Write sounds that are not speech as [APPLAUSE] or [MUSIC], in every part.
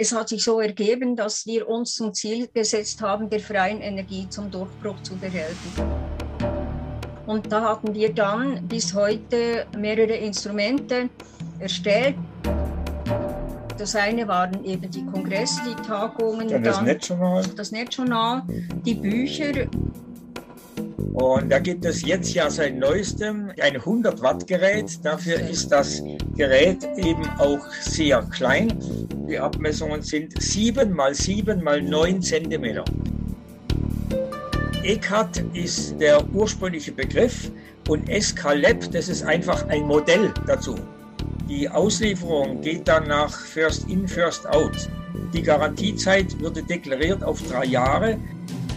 Es hat sich so ergeben, dass wir uns zum Ziel gesetzt haben, der freien Energie zum Durchbruch zu verhelfen. Und da hatten wir dann bis heute mehrere Instrumente erstellt. Das eine waren eben die Kongresse, die Tagungen, dann das Netzjournal, das Netzjournal, die Bücher. Und da gibt es jetzt ja seit neuestem ein 100 Watt Gerät. Dafür ist das Gerät eben auch sehr klein. Die Abmessungen sind 7 mal 7 mal 9 Zentimeter. ECAT ist der ursprüngliche Begriff und SKLab, das ist einfach ein Modell dazu. Die Auslieferung geht dann nach First In, First Out. Die Garantiezeit wurde deklariert auf drei Jahre.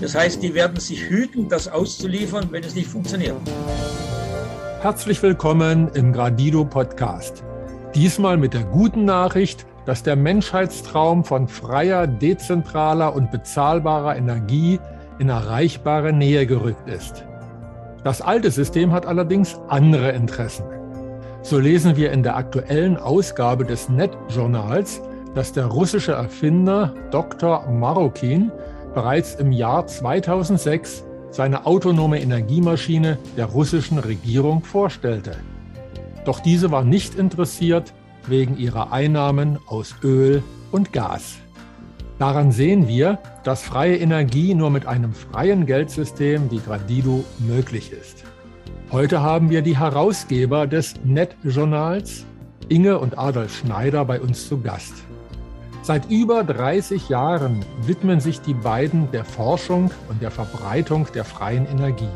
Das heißt, die werden sich hüten, das auszuliefern, wenn es nicht funktioniert. Herzlich willkommen im Gradido Podcast. Diesmal mit der guten Nachricht, dass der Menschheitstraum von freier, dezentraler und bezahlbarer Energie in erreichbare Nähe gerückt ist. Das alte System hat allerdings andere Interessen. So lesen wir in der aktuellen Ausgabe des Net-Journals, dass der russische Erfinder Dr. Marokin bereits im Jahr 2006 seine autonome Energiemaschine der russischen Regierung vorstellte. Doch diese war nicht interessiert wegen ihrer Einnahmen aus Öl und Gas. Daran sehen wir, dass freie Energie nur mit einem freien Geldsystem wie Gradido möglich ist. Heute haben wir die Herausgeber des Net-Journals, Inge und Adolf Schneider, bei uns zu Gast. Seit über 30 Jahren widmen sich die beiden der Forschung und der Verbreitung der freien Energie.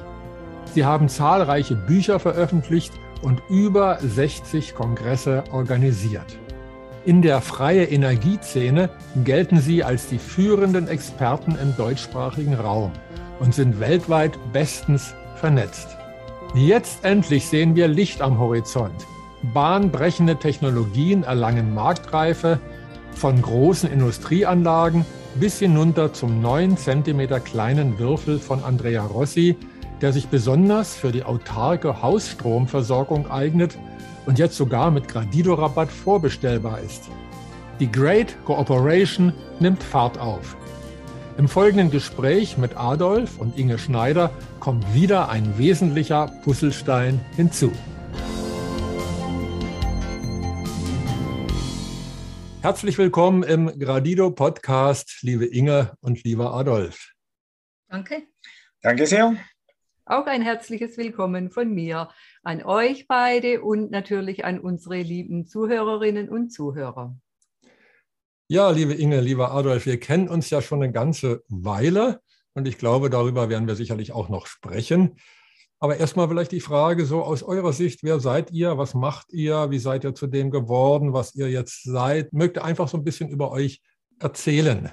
Sie haben zahlreiche Bücher veröffentlicht und über 60 Kongresse organisiert. In der freie Energieszene gelten sie als die führenden Experten im deutschsprachigen Raum und sind weltweit bestens vernetzt. Jetzt endlich sehen wir Licht am Horizont. Bahnbrechende Technologien erlangen Marktreife von großen Industrieanlagen bis hinunter zum 9 cm kleinen Würfel von Andrea Rossi, der sich besonders für die autarke Hausstromversorgung eignet und jetzt sogar mit Gradido-Rabatt vorbestellbar ist. Die Great Cooperation nimmt Fahrt auf. Im folgenden Gespräch mit Adolf und Inge Schneider kommt wieder ein wesentlicher Puzzlestein hinzu. Herzlich willkommen im Gradido Podcast, liebe Inge und lieber Adolf. Danke. Danke sehr. Auch ein herzliches Willkommen von mir an euch beide und natürlich an unsere lieben Zuhörerinnen und Zuhörer. Ja, liebe Inge, lieber Adolf, wir kennen uns ja schon eine ganze Weile und ich glaube, darüber werden wir sicherlich auch noch sprechen. Aber erstmal vielleicht die Frage so aus eurer Sicht, wer seid ihr, was macht ihr, wie seid ihr zu dem geworden, was ihr jetzt seid? Mögt ihr einfach so ein bisschen über euch erzählen?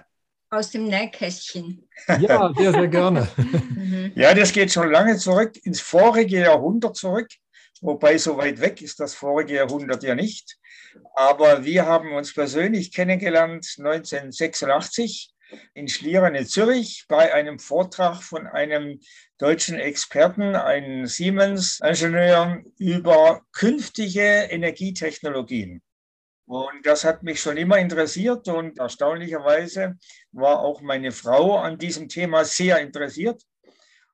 aus dem Nähkästchen. Ja, sehr, sehr gerne. [LAUGHS] Mhm. ja, das geht schon lange zurück, ins vorige Jahrhundert zurück. Wobei so weit weg ist das vorige Jahrhundert ja nicht. Aber wir haben uns persönlich kennengelernt 1986 in Schlieren in Zürich bei einem Vortrag von einem deutschen Experten, einem Siemens-Ingenieur über künftige Energietechnologien. Und das hat mich schon immer interessiert und erstaunlicherweise war auch meine Frau an diesem Thema sehr interessiert.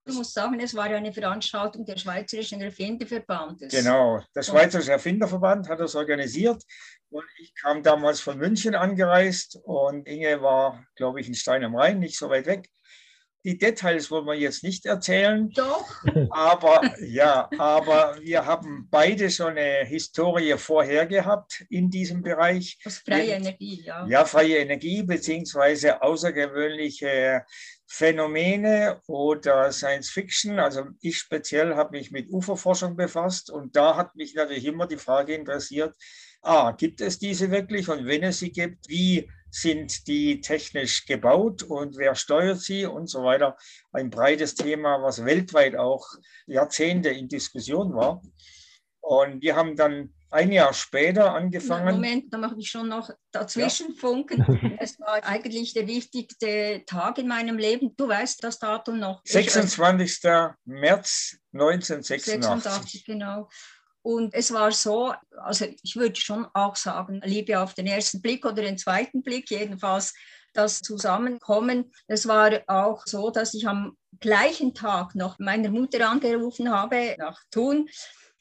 Ich muss sagen, es war ja eine Veranstaltung des Schweizerischen Erfinderverbandes. Genau, der Schweizerische Erfinderverband hat das organisiert und ich kam damals von München angereist und Inge war, glaube ich, in Stein am Rhein, nicht so weit weg. Die Details wollen wir jetzt nicht erzählen. Doch. Aber ja, aber wir haben beide schon eine Historie vorher gehabt in diesem Bereich. Das freie Energie, ja. Ja, freie Energie beziehungsweise außergewöhnliche Phänomene oder Science Fiction. Also ich speziell habe mich mit UFO-Forschung befasst und da hat mich natürlich immer die Frage interessiert, ah, gibt es diese wirklich und wenn es sie gibt, wie sind die technisch gebaut und wer steuert sie und so weiter. Ein breites Thema, was weltweit auch Jahrzehnte in Diskussion war. Und wir haben dann ein Jahr später angefangen. Moment, da mache ich schon noch dazwischen funken. [LAUGHS] Es war eigentlich der wichtigste Tag in meinem Leben. Du weißt das Datum noch. 26. März 1986. 86, genau. Und es war so, also ich würde schon auch sagen, Liebe auf den ersten Blick oder den zweiten Blick, jedenfalls das Zusammenkommen. Es war auch so, dass ich am gleichen Tag noch meiner Mutter angerufen habe nach Thun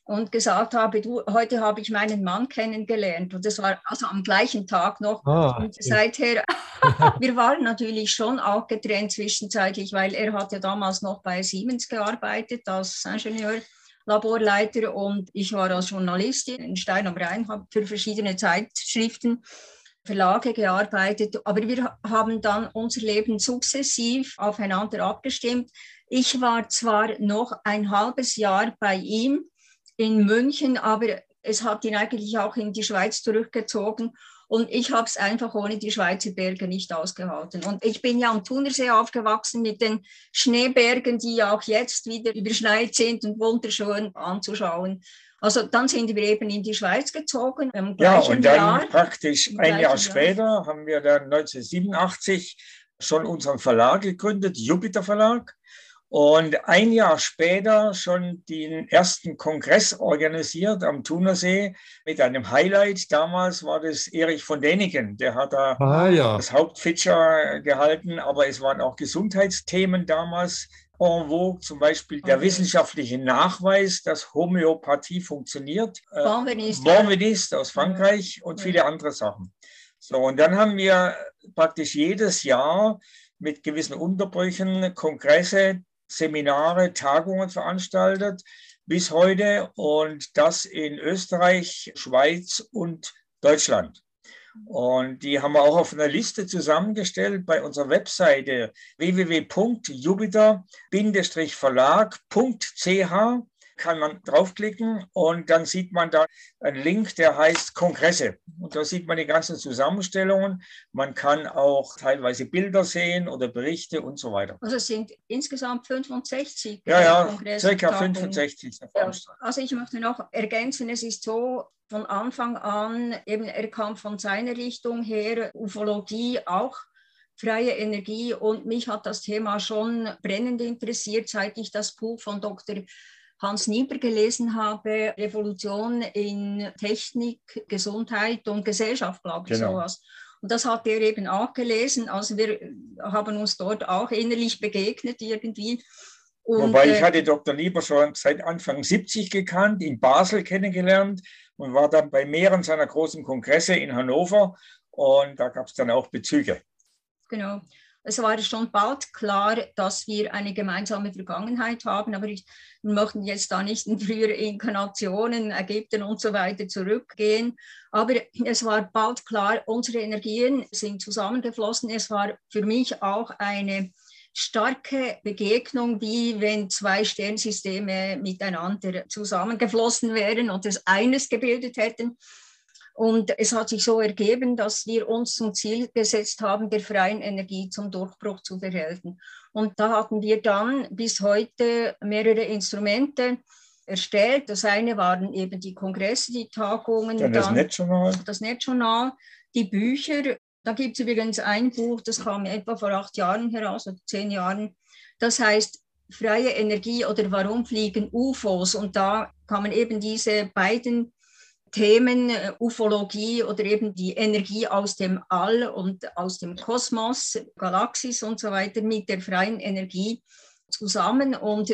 und gesagt habe, du, heute habe ich meinen Mann kennengelernt. Und das war also am gleichen Tag noch. Ah, und seither, [LAUGHS] wir waren natürlich schon auch getrennt zwischenzeitlich, weil er hat ja damals noch bei Siemens gearbeitet als Ingenieur. Laborleiter und ich war als Journalistin in Stein am Rhein, habe für verschiedene Zeitschriften, Verlage gearbeitet, aber wir haben dann unser Leben sukzessiv aufeinander abgestimmt. Ich war zwar noch ein halbes Jahr bei ihm, in München, aber es hat ihn eigentlich auch in die Schweiz zurückgezogen. Und ich habe es einfach ohne die Schweizer Berge nicht ausgehalten. Und ich bin ja am Thunersee aufgewachsen mit den Schneebergen, die auch jetzt wieder überschneit sind und wunderschön anzuschauen. Also dann sind wir eben in die Schweiz gezogen. ja, und dann Jahr, praktisch ein Jahr später haben wir dann 1987 schon unseren Verlag gegründet, Jupiter Verlag. Und ein Jahr später schon den ersten Kongress organisiert am Thunersee mit einem Highlight. Damals war das Erich von Däniken, der hat da ah, ja. das Hauptfeature gehalten, aber es waren auch Gesundheitsthemen damals en vogue, zum Beispiel der okay. wissenschaftliche Nachweis, dass Homöopathie funktioniert. Äh, Bonveniste aus Frankreich und viele andere Sachen. So, und dann haben wir praktisch jedes Jahr mit gewissen Unterbrüchen Kongresse Seminare, Tagungen veranstaltet bis heute und das in Österreich, Schweiz und Deutschland. Und die haben wir auch auf einer Liste zusammengestellt bei unserer Webseite www.jupiter-verlag.ch kann man draufklicken und dann sieht man da einen Link, der heißt Kongresse. Und da sieht man die ganzen Zusammenstellungen. Man kann auch teilweise Bilder sehen oder Berichte und so weiter. Also es sind insgesamt 65. Ja, ja, circa 65. Ja, also ich möchte noch ergänzen, es ist so, von Anfang an, eben er kam von seiner Richtung her, Ufologie auch freie Energie und mich hat das Thema schon brennend interessiert, seit ich das Buch von Dr. Hans Nieber gelesen habe, Revolution in Technik, Gesundheit und Gesellschaft, glaube ich, genau. sowas. Und das hat er eben auch gelesen. Also wir haben uns dort auch innerlich begegnet irgendwie. Und, Wobei ich äh, hatte Dr. Nieber schon seit Anfang 70 gekannt, in Basel kennengelernt und war dann bei mehreren seiner großen Kongresse in Hannover. Und da gab es dann auch Bezüge. Genau es war schon bald klar, dass wir eine gemeinsame Vergangenheit haben, aber ich, wir möchten jetzt da nicht in frühere Inkarnationen, Ägypten und so weiter zurückgehen. Aber es war bald klar, unsere Energien sind zusammengeflossen. Es war für mich auch eine starke Begegnung, wie wenn zwei Sternsysteme miteinander zusammengeflossen wären und es eines gebildet hätten. Und es hat sich so ergeben, dass wir uns zum Ziel gesetzt haben, der freien Energie zum Durchbruch zu verhelfen. Und da hatten wir dann bis heute mehrere Instrumente erstellt. Das eine waren eben die Kongresse, die Tagungen, dann das dann Netzjournal. Das Netzjournal, die Bücher. Da gibt es übrigens ein Buch, das kam etwa vor acht Jahren heraus oder zehn Jahren. Das heißt freie Energie oder warum fliegen UFOs? Und da kamen eben diese beiden Themen, äh, Ufologie oder eben die Energie aus dem All und aus dem Kosmos, Galaxis und so weiter mit der freien Energie zusammen. Und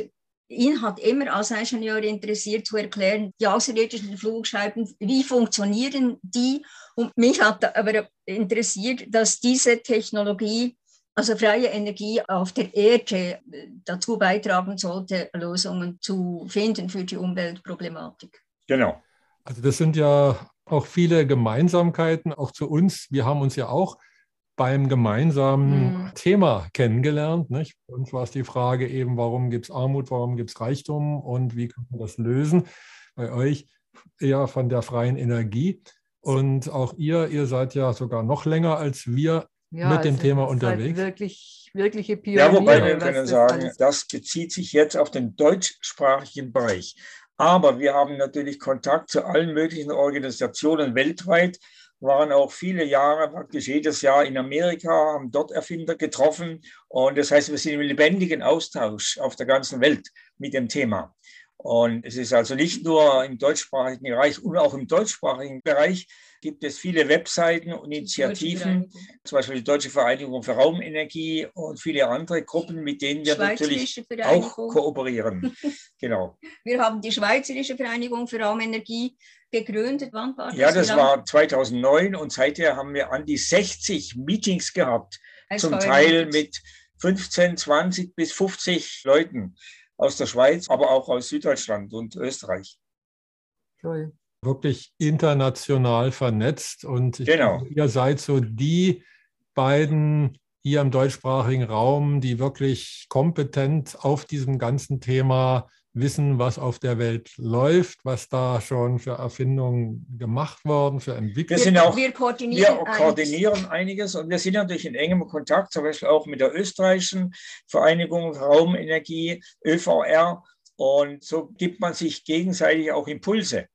ihn hat immer als Ingenieur interessiert zu erklären, die außerirdischen Flugscheiben, wie funktionieren die? Und mich hat aber interessiert, dass diese Technologie, also freie Energie auf der Erde, dazu beitragen sollte, Lösungen zu finden für die Umweltproblematik. Genau. Also das sind ja auch viele Gemeinsamkeiten, auch zu uns. Wir haben uns ja auch beim gemeinsamen mhm. Thema kennengelernt. Nicht? Bei uns war es die Frage eben, warum gibt es Armut, warum gibt es Reichtum und wie kann man das lösen? Bei euch eher von der freien Energie. Und auch ihr, ihr seid ja sogar noch länger als wir ja, mit dem also Thema unterwegs. Wirklich, wirkliche Pioniere. Ja, wobei wir können sagen, das bezieht sich jetzt auf den deutschsprachigen Bereich. Aber wir haben natürlich Kontakt zu allen möglichen Organisationen weltweit, waren auch viele Jahre, praktisch jedes Jahr in Amerika, haben dort Erfinder getroffen. Und das heißt, wir sind im lebendigen Austausch auf der ganzen Welt mit dem Thema. Und es ist also nicht nur im deutschsprachigen Bereich und auch im deutschsprachigen Bereich gibt es viele Webseiten und Initiativen, zum Beispiel die Deutsche Vereinigung für Raumenergie und viele andere Gruppen, mit denen wir natürlich auch kooperieren. [LAUGHS] genau. Wir haben die Schweizerische Vereinigung für Raumenergie gegründet. Wann war das? Ja, das war 2009 und seither haben wir an die 60 Meetings gehabt, Als zum Teil mit 15, 20 bis 50 Leuten aus der Schweiz, aber auch aus Süddeutschland und Österreich. Toll wirklich international vernetzt. Und genau. glaube, ihr seid so die beiden hier im deutschsprachigen Raum, die wirklich kompetent auf diesem ganzen Thema wissen, was auf der Welt läuft, was da schon für Erfindungen gemacht worden, für Entwicklungen. Wir, sind auch, wir, koordinieren, wir koordinieren einiges und wir sind natürlich in engem Kontakt, zum Beispiel auch mit der österreichischen Vereinigung Raumenergie, ÖVR. Und so gibt man sich gegenseitig auch Impulse.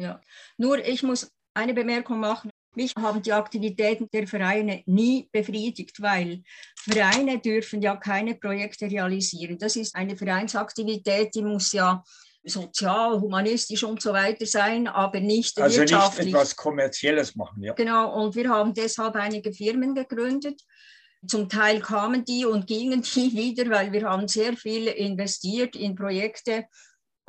Ja, nur ich muss eine Bemerkung machen. Mich haben die Aktivitäten der Vereine nie befriedigt, weil Vereine dürfen ja keine Projekte realisieren. Das ist eine Vereinsaktivität, die muss ja sozial, humanistisch und so weiter sein, aber nicht also wirtschaftlich. Also nicht etwas Kommerzielles machen, ja. Genau, und wir haben deshalb einige Firmen gegründet. Zum Teil kamen die und gingen die [LAUGHS] wieder, weil wir haben sehr viel investiert in Projekte,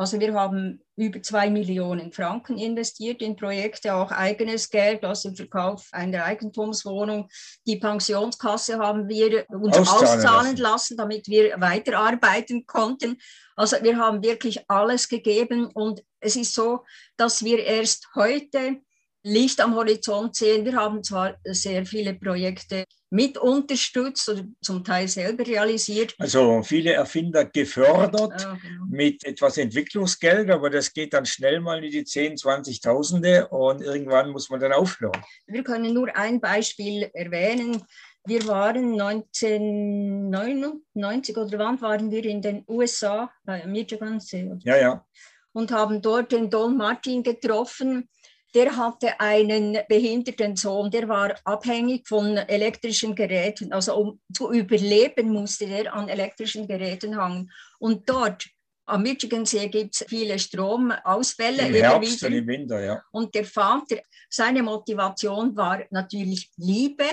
also wir haben über zwei Millionen Franken investiert in Projekte, auch eigenes Geld aus dem Verkauf einer Eigentumswohnung. Die Pensionskasse haben wir uns auszahlen, auszahlen lassen. lassen, damit wir weiterarbeiten konnten. Also wir haben wirklich alles gegeben und es ist so, dass wir erst heute Licht am Horizont sehen. Wir haben zwar sehr viele Projekte mit unterstützt oder zum Teil selber realisiert. Also viele Erfinder gefördert ja, genau. mit etwas Entwicklungsgeld, aber das geht dann schnell mal in die 10, 20.000 und irgendwann muss man dann aufhören. Wir können nur ein Beispiel erwähnen. Wir waren 1999 oder wann waren wir in den USA, bei Michigan See. Ja, ja. Und haben dort den Don Martin getroffen der hatte einen behinderten Sohn, der war abhängig von elektrischen Geräten. Also um zu überleben musste der an elektrischen Geräten hangen. Und dort am Michigansee gibt es viele Stromausfälle. Im Herbst und im Winter, ja. Und der Vater, seine Motivation war natürlich Liebe.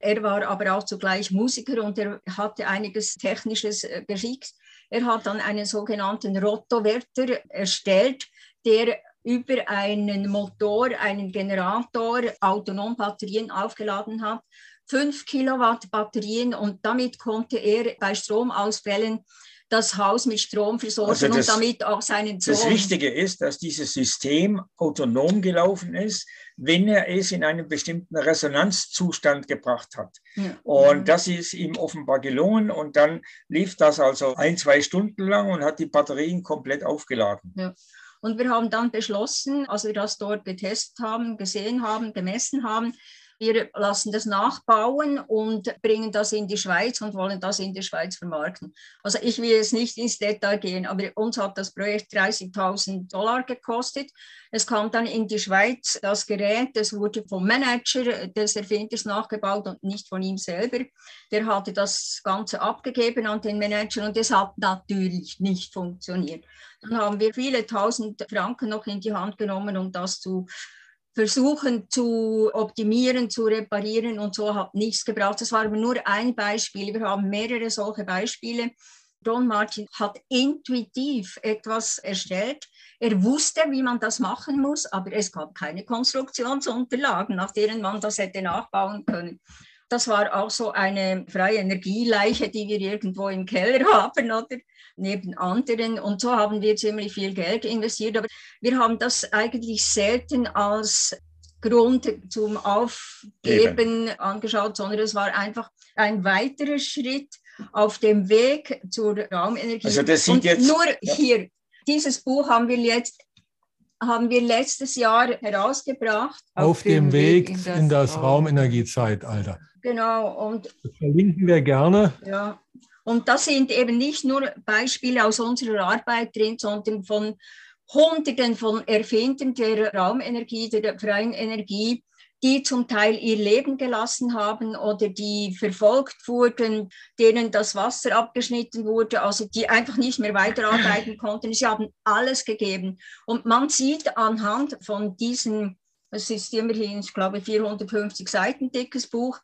Er war aber auch zugleich Musiker und er hatte einiges technisches äh, Geschick. Er hat dann einen sogenannten Rotowerter erstellt, der über einen Motor, einen Generator autonom Batterien aufgeladen hat. 5 Kilowatt Batterien und damit konnte er bei Stromausfällen das Haus mit Strom versorgen also das, und damit auch seinen Sohn. Das Wichtige ist, dass dieses System autonom gelaufen ist, wenn er es in einen bestimmten Resonanzzustand gebracht hat. Ja. Und das ist ihm offenbar gelungen und dann lief das also ein, zwei Stunden lang und hat die Batterien komplett aufgeladen. Ja. Und wir haben dann beschlossen, als wir das dort getestet haben, gesehen haben, gemessen haben, wir lassen das nachbauen und bringen das in die Schweiz und wollen das in die Schweiz vermarkten. Also ich will jetzt nicht ins Detail gehen, aber uns hat das Projekt 30.000 Dollar gekostet. Es kam dann in die Schweiz das Gerät, das wurde vom Manager des Erfinders nachgebaut und nicht von ihm selber. Der hatte das Ganze abgegeben an den Manager und es hat natürlich nicht funktioniert. Dann haben wir viele tausend Franken noch in die Hand genommen, um das zu versuchen zu optimieren, zu reparieren und so hat nichts gebraucht. Das war aber nur ein Beispiel. Wir haben mehrere solche Beispiele. Don Martin hat intuitiv etwas erstellt. Er wusste, wie man das machen muss, aber es gab keine Konstruktionsunterlagen, nach denen man das hätte nachbauen können. Das war auch so eine freie Energieleiche, die wir irgendwo im Keller [LAUGHS] haben, oder? Neben anderen. Und so haben wir ziemlich viel Geld investiert. Aber wir haben das eigentlich selten als Grund zum Aufgeben Eben. angeschaut, sondern es war einfach ein weiterer Schritt auf dem Weg zur Raumenergie. Also das sind Und jetzt, nur ja. hier, dieses Buch haben wir jetzt haben wir letztes Jahr herausgebracht. Auf, auf dem Weg, Weg in das, das Raumenergiezeitalter. Genau. Und das verlinken wir gerne. Ja. Und das sind eben nicht nur Beispiele aus unserer Arbeit drin, sondern von Hunderten von Erfindern der Raumenergie, der freien Energie, die zum Teil ihr Leben gelassen haben oder die verfolgt wurden, denen das Wasser abgeschnitten wurde, also die einfach nicht mehr weiterarbeiten [LAUGHS] konnten. Sie haben alles gegeben. Und man sieht anhand von diesem, es ist immerhin, ich glaube, 450 Seiten dickes Buch,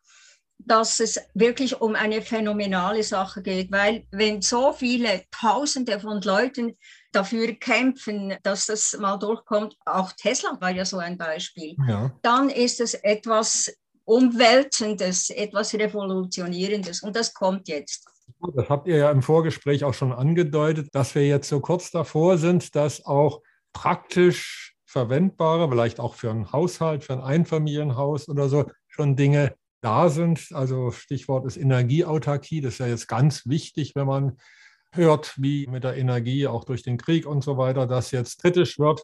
dass es wirklich um eine phänomenale Sache geht, weil wenn so viele Tausende von Leuten dafür kämpfen, dass das mal durchkommt, auch Tesla war ja so ein Beispiel, ja. dann ist es etwas Umwälzendes, etwas Revolutionierendes und das kommt jetzt. Das habt ihr ja im Vorgespräch auch schon angedeutet, dass wir jetzt so kurz davor sind, dass auch praktisch verwendbare, vielleicht auch für einen Haushalt, für ein Einfamilienhaus oder so, schon Dinge da sind. Also Stichwort ist Energieautarkie. Das ist ja jetzt ganz wichtig, wenn man hört, wie mit der Energie auch durch den Krieg und so weiter das jetzt kritisch wird.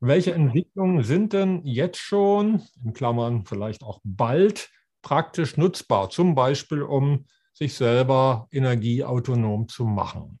Welche Entwicklungen sind denn jetzt schon, in Klammern vielleicht auch bald, praktisch nutzbar, zum Beispiel um sich selber energieautonom zu machen?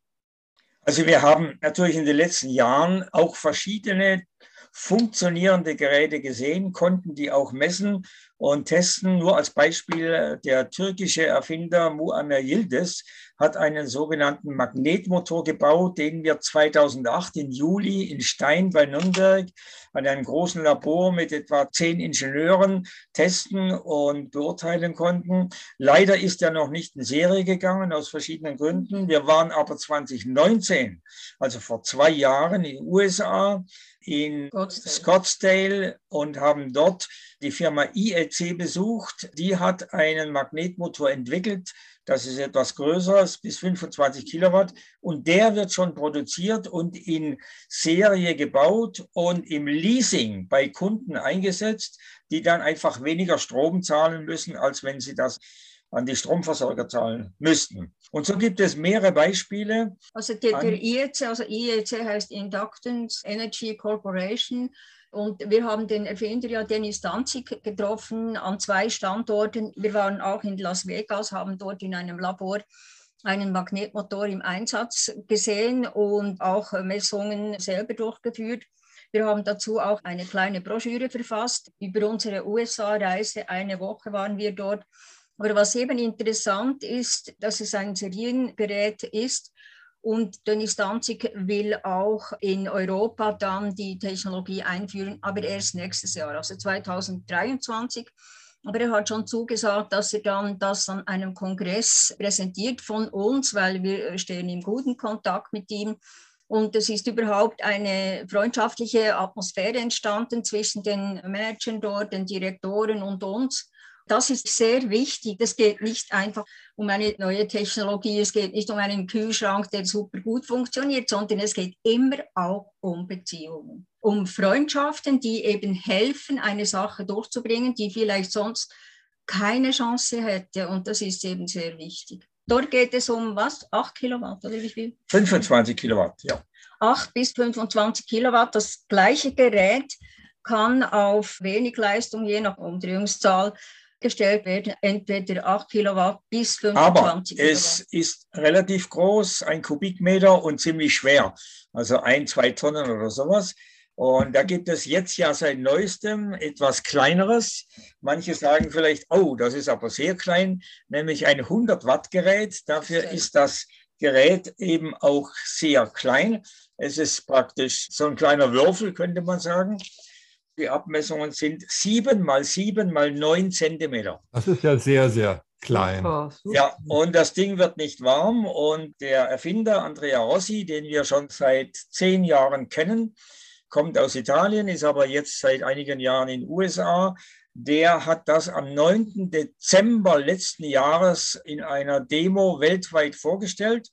Also wir haben natürlich in den letzten Jahren auch verschiedene funktionierende Geräte gesehen, konnten die auch messen und testen. Nur als Beispiel, der türkische Erfinder Muammer Yildiz hat einen sogenannten Magnetmotor gebaut, den wir 2008 im Juli in Stein bei Nürnberg an einem großen Labor mit etwa zehn Ingenieuren testen und beurteilen konnten. Leider ist er noch nicht in Serie gegangen aus verschiedenen Gründen. Wir waren aber 2019, also vor zwei Jahren in den USA, in Scottsdale und haben dort die Firma IEC besucht. Die hat einen Magnetmotor entwickelt. Das ist etwas größer, bis 25 Kilowatt. Und der wird schon produziert und in Serie gebaut und im Leasing bei Kunden eingesetzt, die dann einfach weniger Strom zahlen müssen, als wenn sie das an die Stromversorger zahlen müssten. Und so gibt es mehrere Beispiele. Also der, der IEC, also IEC heißt Inductance Energy Corporation. Und wir haben den Erfinder ja Dennis Danzig getroffen an zwei Standorten. Wir waren auch in Las Vegas, haben dort in einem Labor einen Magnetmotor im Einsatz gesehen und auch Messungen selber durchgeführt. Wir haben dazu auch eine kleine Broschüre verfasst über unsere USA-Reise. Eine Woche waren wir dort aber was eben interessant ist, dass es ein Seriengerät ist und Dennis Danzig will auch in Europa dann die Technologie einführen, aber erst nächstes Jahr, also 2023. Aber er hat schon zugesagt, dass er dann das an einem Kongress präsentiert von uns, weil wir stehen im guten Kontakt mit ihm. Und es ist überhaupt eine freundschaftliche Atmosphäre entstanden zwischen den Managern dort, den Direktoren und uns. Das ist sehr wichtig. Es geht nicht einfach um eine neue Technologie, es geht nicht um einen Kühlschrank, der super gut funktioniert, sondern es geht immer auch um Beziehungen, um Freundschaften, die eben helfen, eine Sache durchzubringen, die vielleicht sonst keine Chance hätte. Und das ist eben sehr wichtig. Dort geht es um was? 8 Kilowatt oder wie viel? 25 Kilowatt, ja. 8 bis 25 Kilowatt. Das gleiche Gerät kann auf wenig Leistung, je nach Umdrehungszahl, gestellt werden, entweder 8 Kilowatt bis 25 Aber Kilowatt. es ist relativ groß, ein Kubikmeter und ziemlich schwer, also ein, zwei Tonnen oder sowas. Und da gibt es jetzt ja seit neuestem etwas kleineres. Manche sagen vielleicht, oh, das ist aber sehr klein, nämlich ein 100 Watt Gerät. Dafür ist das Gerät eben auch sehr klein. Es ist praktisch so ein kleiner Würfel, könnte man sagen. Die Abmessungen sind sieben mal sieben mal neun Zentimeter. Das ist ja sehr, sehr klein. Ja, und das Ding wird nicht warm. Und der Erfinder Andrea Rossi, den wir schon seit zehn Jahren kennen, kommt aus Italien, ist aber jetzt seit einigen Jahren in den USA. Der hat das am 9. Dezember letzten Jahres in einer Demo weltweit vorgestellt.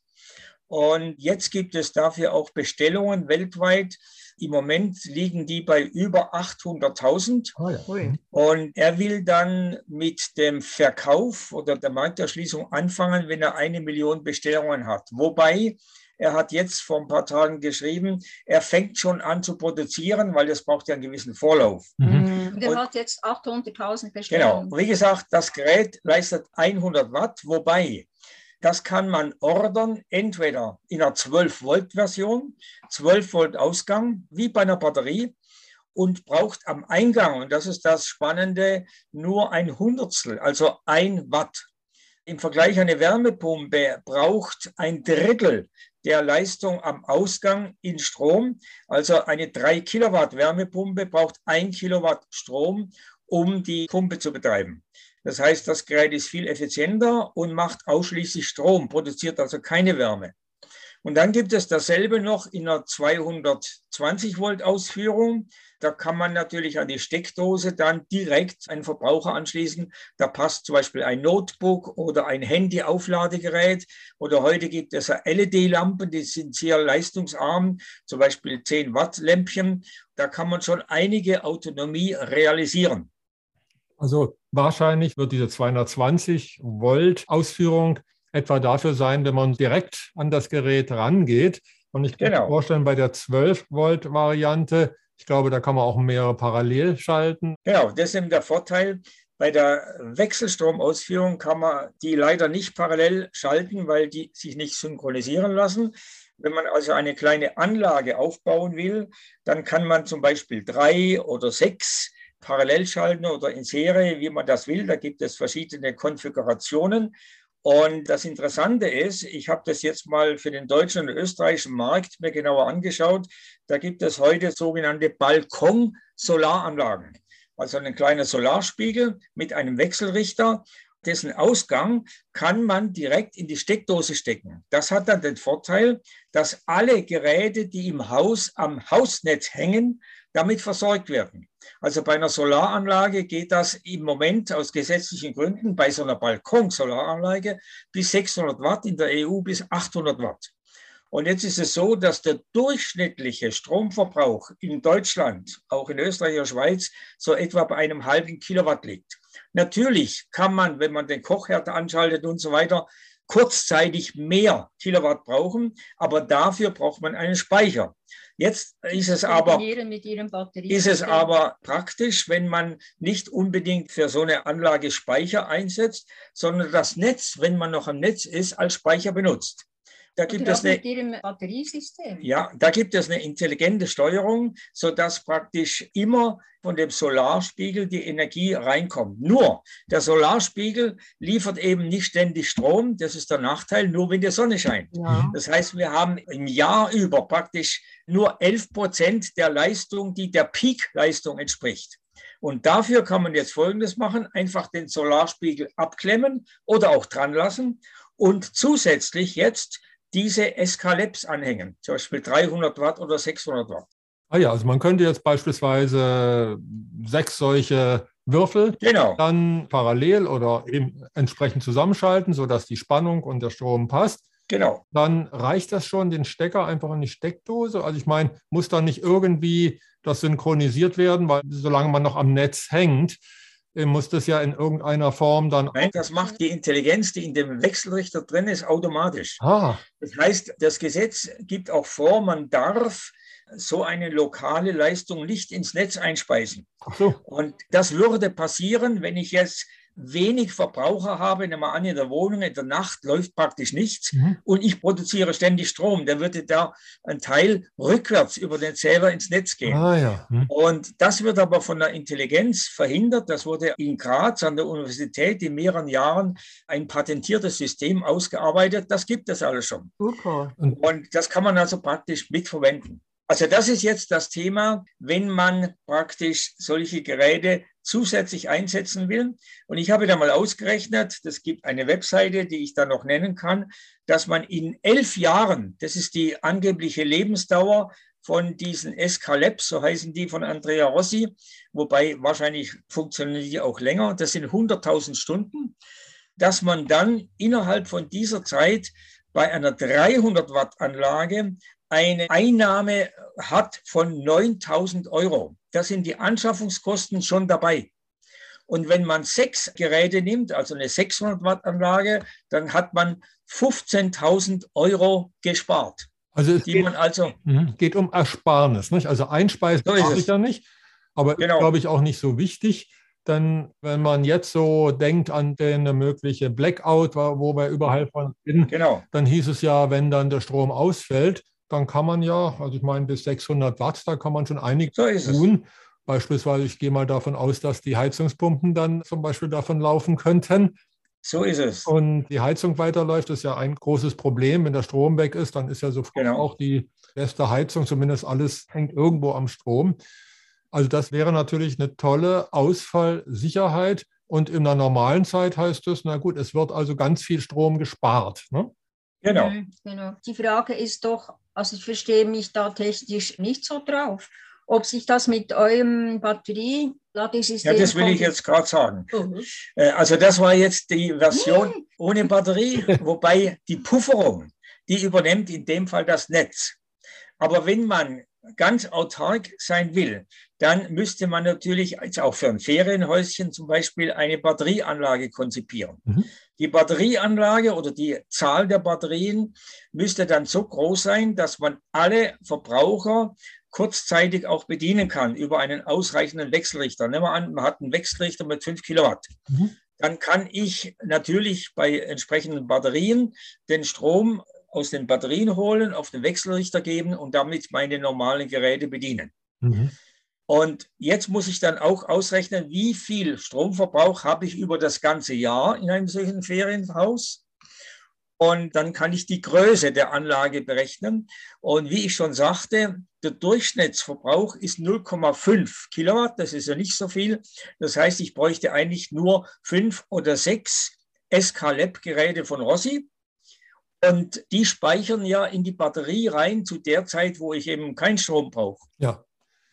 Und jetzt gibt es dafür auch Bestellungen weltweit im Moment liegen die bei über 800.000. Oh ja. Und er will dann mit dem Verkauf oder der Markterschließung anfangen, wenn er eine Million Bestellungen hat. Wobei er hat jetzt vor ein paar Tagen geschrieben, er fängt schon an zu produzieren, weil das braucht ja einen gewissen Vorlauf. Mhm. Der hat jetzt 800.000 Bestellungen. Genau. Wie gesagt, das Gerät leistet 100 Watt, wobei das kann man ordern, entweder in einer 12-Volt-Version, 12 Volt Ausgang, wie bei einer Batterie, und braucht am Eingang, und das ist das Spannende, nur ein Hundertstel, also ein Watt. Im Vergleich eine Wärmepumpe braucht ein Drittel der Leistung am Ausgang in Strom. Also eine 3 Kilowatt Wärmepumpe braucht ein Kilowatt Strom, um die Pumpe zu betreiben. Das heißt, das Gerät ist viel effizienter und macht ausschließlich Strom, produziert also keine Wärme. Und dann gibt es dasselbe noch in einer 220 Volt Ausführung. Da kann man natürlich an die Steckdose dann direkt einen Verbraucher anschließen. Da passt zum Beispiel ein Notebook oder ein Handy-Aufladegerät. Oder heute gibt es LED-Lampen, die sind sehr leistungsarm, zum Beispiel 10 Watt Lämpchen. Da kann man schon einige Autonomie realisieren. Also wahrscheinlich wird diese 220 Volt Ausführung etwa dafür sein, wenn man direkt an das Gerät rangeht. Und ich kann genau. mir vorstellen, bei der 12 Volt Variante, ich glaube, da kann man auch mehrere parallel schalten. Genau, das ist eben der Vorteil. Bei der Wechselstromausführung kann man die leider nicht parallel schalten, weil die sich nicht synchronisieren lassen. Wenn man also eine kleine Anlage aufbauen will, dann kann man zum Beispiel drei oder sechs parallel schalten oder in Serie, wie man das will. Da gibt es verschiedene Konfigurationen. Und das Interessante ist, ich habe das jetzt mal für den deutschen und österreichischen Markt mir genauer angeschaut. Da gibt es heute sogenannte Balkon-Solaranlagen. Also ein kleiner Solarspiegel mit einem Wechselrichter. Dessen Ausgang kann man direkt in die Steckdose stecken. Das hat dann den Vorteil, dass alle Geräte, die im Haus am Hausnetz hängen, damit versorgt werden. Also bei einer Solaranlage geht das im Moment aus gesetzlichen Gründen bei so einer Balkon-Solaranlage bis 600 Watt, in der EU bis 800 Watt. Und jetzt ist es so, dass der durchschnittliche Stromverbrauch in Deutschland, auch in Österreich und Schweiz, so etwa bei einem halben Kilowatt liegt. Natürlich kann man, wenn man den Kochherd anschaltet und so weiter, kurzzeitig mehr Kilowatt brauchen, aber dafür braucht man einen Speicher. Jetzt ist es aber, ist es aber praktisch, wenn man nicht unbedingt für so eine Anlage Speicher einsetzt, sondern das Netz, wenn man noch am Netz ist, als Speicher benutzt. Da gibt es eine. Ja, da gibt es eine intelligente Steuerung, sodass praktisch immer von dem Solarspiegel die Energie reinkommt. Nur der Solarspiegel liefert eben nicht ständig Strom. Das ist der Nachteil, nur wenn die Sonne scheint. Ja. Das heißt, wir haben im Jahr über praktisch nur 11 Prozent der Leistung, die der Peak-Leistung entspricht. Und dafür kann man jetzt Folgendes machen, einfach den Solarspiegel abklemmen oder auch dran lassen und zusätzlich jetzt diese Escalabs anhängen, zum Beispiel 300 Watt oder 600 Watt. Ah ja, also man könnte jetzt beispielsweise sechs solche Würfel genau. dann parallel oder eben entsprechend zusammenschalten, sodass die Spannung und der Strom passt. Genau. Dann reicht das schon, den Stecker einfach in die Steckdose. Also ich meine, muss dann nicht irgendwie das synchronisiert werden, weil solange man noch am Netz hängt, muss das ja in irgendeiner Form dann. Nein, das macht die Intelligenz, die in dem Wechselrichter drin ist, automatisch. Ah. Das heißt, das Gesetz gibt auch vor, man darf so eine lokale Leistung nicht ins Netz einspeisen. Ach so. Und das würde passieren, wenn ich jetzt wenig Verbraucher habe, nehmen wir an, in der Wohnung, in der Nacht läuft praktisch nichts mhm. und ich produziere ständig Strom, dann würde da ein Teil rückwärts über den Zähler ins Netz gehen. Ah, ja. mhm. Und das wird aber von der Intelligenz verhindert. Das wurde in Graz an der Universität in mehreren Jahren ein patentiertes System ausgearbeitet. Das gibt es alles schon. Okay. Und das kann man also praktisch mitverwenden. Also das ist jetzt das Thema, wenn man praktisch solche Geräte zusätzlich einsetzen will. Und ich habe da mal ausgerechnet, das gibt eine Webseite, die ich da noch nennen kann, dass man in elf Jahren, das ist die angebliche Lebensdauer von diesen SK-Labs, so heißen die von Andrea Rossi, wobei wahrscheinlich funktionieren die auch länger, das sind 100.000 Stunden, dass man dann innerhalb von dieser Zeit bei einer 300 Watt Anlage eine Einnahme hat von 9000 Euro. Da sind die Anschaffungskosten schon dabei. Und wenn man sechs Geräte nimmt, also eine 600 Watt Anlage, dann hat man 15.000 Euro gespart. Also es geht, also, mhm, geht, um Ersparnis. Nicht? Also einspeisen so brauche ich ja nicht, aber genau. glaube ich auch nicht so wichtig. Denn wenn man jetzt so denkt an eine mögliche Blackout, wo wir überall von sind, genau. dann hieß es ja, wenn dann der Strom ausfällt, dann kann man ja, also ich meine bis 600 Watt, da kann man schon einiges So tun. Beispielsweise, ich gehe mal davon aus, dass die Heizungspumpen dann zum Beispiel davon laufen könnten. So ist es. Und die Heizung weiterläuft, ist ja ein großes Problem. Wenn der Strom weg ist, dann ist ja sofort Genau. auch die beste Heizung, zumindest alles hängt irgendwo am Strom. Also das wäre natürlich eine tolle Ausfallsicherheit. Und in der normalen Zeit heißt es, na gut, es wird also ganz viel Strom gespart. Ne? Genau. Mhm, genau. Die Frage ist doch, also ich verstehe mich da technisch nicht so drauf, ob sich das mit eurem Batterie-Ladesystem. Ja, das will ich jetzt gerade sagen. Mhm. Also das war jetzt die Version ohne Batterie, [LAUGHS] wobei die Pufferung, die übernimmt in dem Fall das Netz. Aber wenn man ganz autark sein will, dann müsste man natürlich jetzt auch für ein Ferienhäuschen zum Beispiel eine Batterieanlage konzipieren. Mhm. Die Batterieanlage oder die Zahl der Batterien müsste dann so groß sein, dass man alle Verbraucher kurzzeitig auch bedienen kann über einen ausreichenden Wechselrichter. Nehmen wir an, man hat einen Wechselrichter mit 5 Kilowatt. Mhm. Dann kann ich natürlich bei entsprechenden Batterien den Strom aus den Batterien holen, auf den Wechselrichter geben und damit meine normalen Geräte bedienen. Mhm. Und jetzt muss ich dann auch ausrechnen, wie viel Stromverbrauch habe ich über das ganze Jahr in einem solchen Ferienhaus. Und dann kann ich die Größe der Anlage berechnen. Und wie ich schon sagte, der Durchschnittsverbrauch ist 0,5 Kilowatt. Das ist ja nicht so viel. Das heißt, ich bräuchte eigentlich nur fünf oder sechs SK-Lab-Geräte von Rossi. Und die speichern ja in die Batterie rein zu der Zeit, wo ich eben keinen Strom brauche. Ja.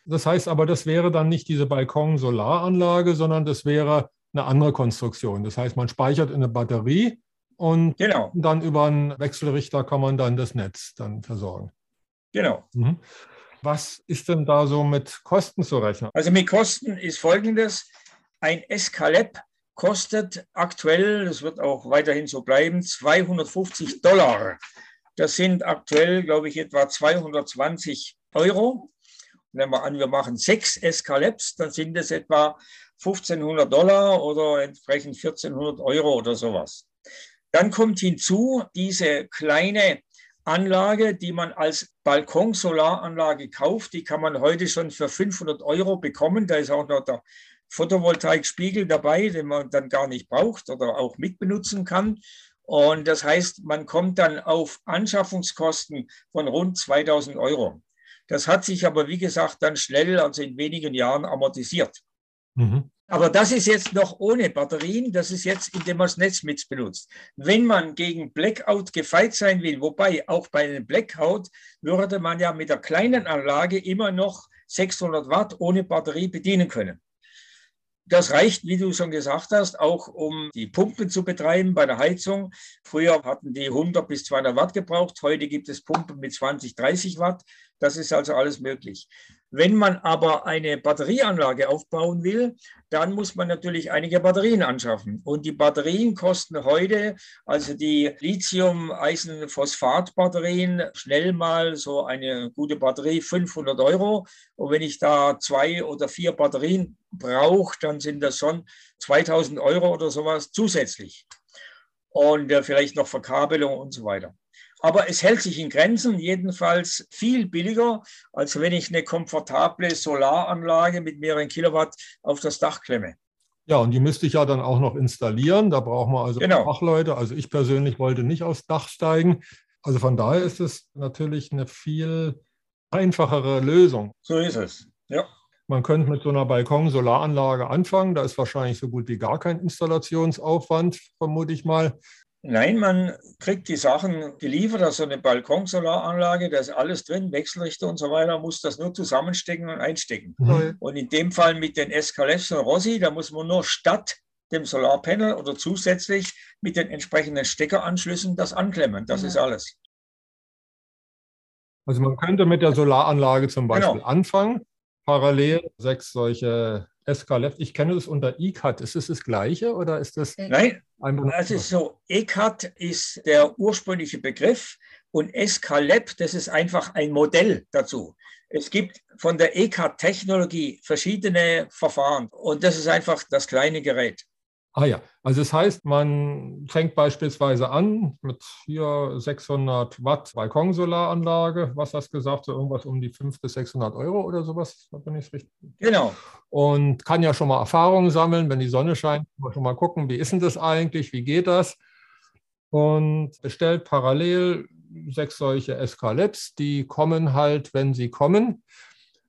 Das heißt aber, das wäre dann nicht diese Balkon-Solaranlage, sondern das wäre eine andere Konstruktion. Das heißt, man speichert in eine Batterie und Genau, dann über einen Wechselrichter kann man dann das Netz dann versorgen. genau. Mhm. Was ist denn da so mit Kosten zu rechnen? Also mit Kosten ist folgendes. Ein Escalep kostet aktuell, das wird auch weiterhin so bleiben, 250 Dollar. Das sind aktuell, glaube ich, etwa 220 Euro. Nehmen wir an, wir machen sechs Escaleps, dann sind es etwa 1500 Dollar oder entsprechend 1400 Euro oder sowas. Dann kommt hinzu diese kleine Anlage, die man als Balkonsolaranlage kauft. Die kann man heute schon für 500 Euro bekommen. Da ist auch noch der Photovoltaikspiegel dabei, den man dann gar nicht braucht oder auch mitbenutzen kann. Und das heißt, man kommt dann auf Anschaffungskosten von rund 2000 Euro. Das hat sich aber, wie gesagt, dann schnell, also in wenigen Jahren amortisiert. Mhm. Aber das ist jetzt noch ohne Batterien, das ist jetzt, indem man das Netz mit benutzt. Wenn man gegen Blackout gefeit sein will, wobei auch bei einem Blackout würde man ja mit der kleinen Anlage immer noch 600 Watt ohne Batterie bedienen können. Das reicht, wie du schon gesagt hast, auch um die Pumpen zu betreiben bei der Heizung. Früher hatten die 100 bis 200 Watt gebraucht. Heute gibt es Pumpen mit 20, 30 Watt. Das ist also alles möglich. Wenn man aber eine Batterieanlage aufbauen will, dann muss man natürlich einige Batterien anschaffen. Und die Batterien kosten heute, also die Lithium-Eisenphosphat-Batterien, schnell mal so eine gute Batterie 500 Euro. Und wenn ich da zwei oder vier Batterien brauche, dann sind das schon 2000 Euro oder sowas zusätzlich. Und äh, vielleicht noch Verkabelung und so weiter. Aber es hält sich in Grenzen, jedenfalls viel billiger, als wenn ich eine komfortable Solaranlage mit mehreren Kilowatt auf das Dach klemme. Ja, und die müsste ich ja dann auch noch installieren. Da brauchen wir also Genau. Fachleute. Also ich persönlich wollte nicht aufs Dach steigen. Also von daher ist es natürlich eine viel einfachere Lösung. So ist es. Ja. Man könnte mit so einer Balkon-Solaranlage anfangen. Da ist wahrscheinlich so gut wie gar kein Installationsaufwand, vermute ich mal. Nein, man kriegt die Sachen geliefert, also eine Balkonsolaranlage, da ist alles drin, Wechselrichter und so weiter, muss das nur zusammenstecken und einstecken. Mhm. Und in dem Fall mit den SKLFs und Rossi, da muss man nur statt dem Solarpanel oder zusätzlich mit den entsprechenden Steckeranschlüssen das anklemmen. Das Ja. ist alles. Also man könnte mit der Solaranlage zum Beispiel Genau. anfangen, parallel sechs solche SKLF. Ich kenne das unter ICAT. Ist es das gleiche oder ist das Nein, einfach Es ist so, ECAT ist der ursprüngliche Begriff und SKLab, das ist einfach ein Modell dazu. Es gibt von der ECAT-Technologie verschiedene Verfahren und das ist einfach das kleine Gerät. Ah ja, also das heißt, man fängt beispielsweise an mit hier 600 Watt Balkonsolaranlage, was hast du gesagt, so irgendwas um die 500 bis 600 Euro oder sowas, bin ich richtig? Genau. Und kann ja schon mal Erfahrungen sammeln, wenn die Sonne scheint, kann man schon mal gucken, wie ist denn das eigentlich, wie geht das? Und bestellt parallel sechs solche SK-Labs, die kommen halt, wenn sie kommen.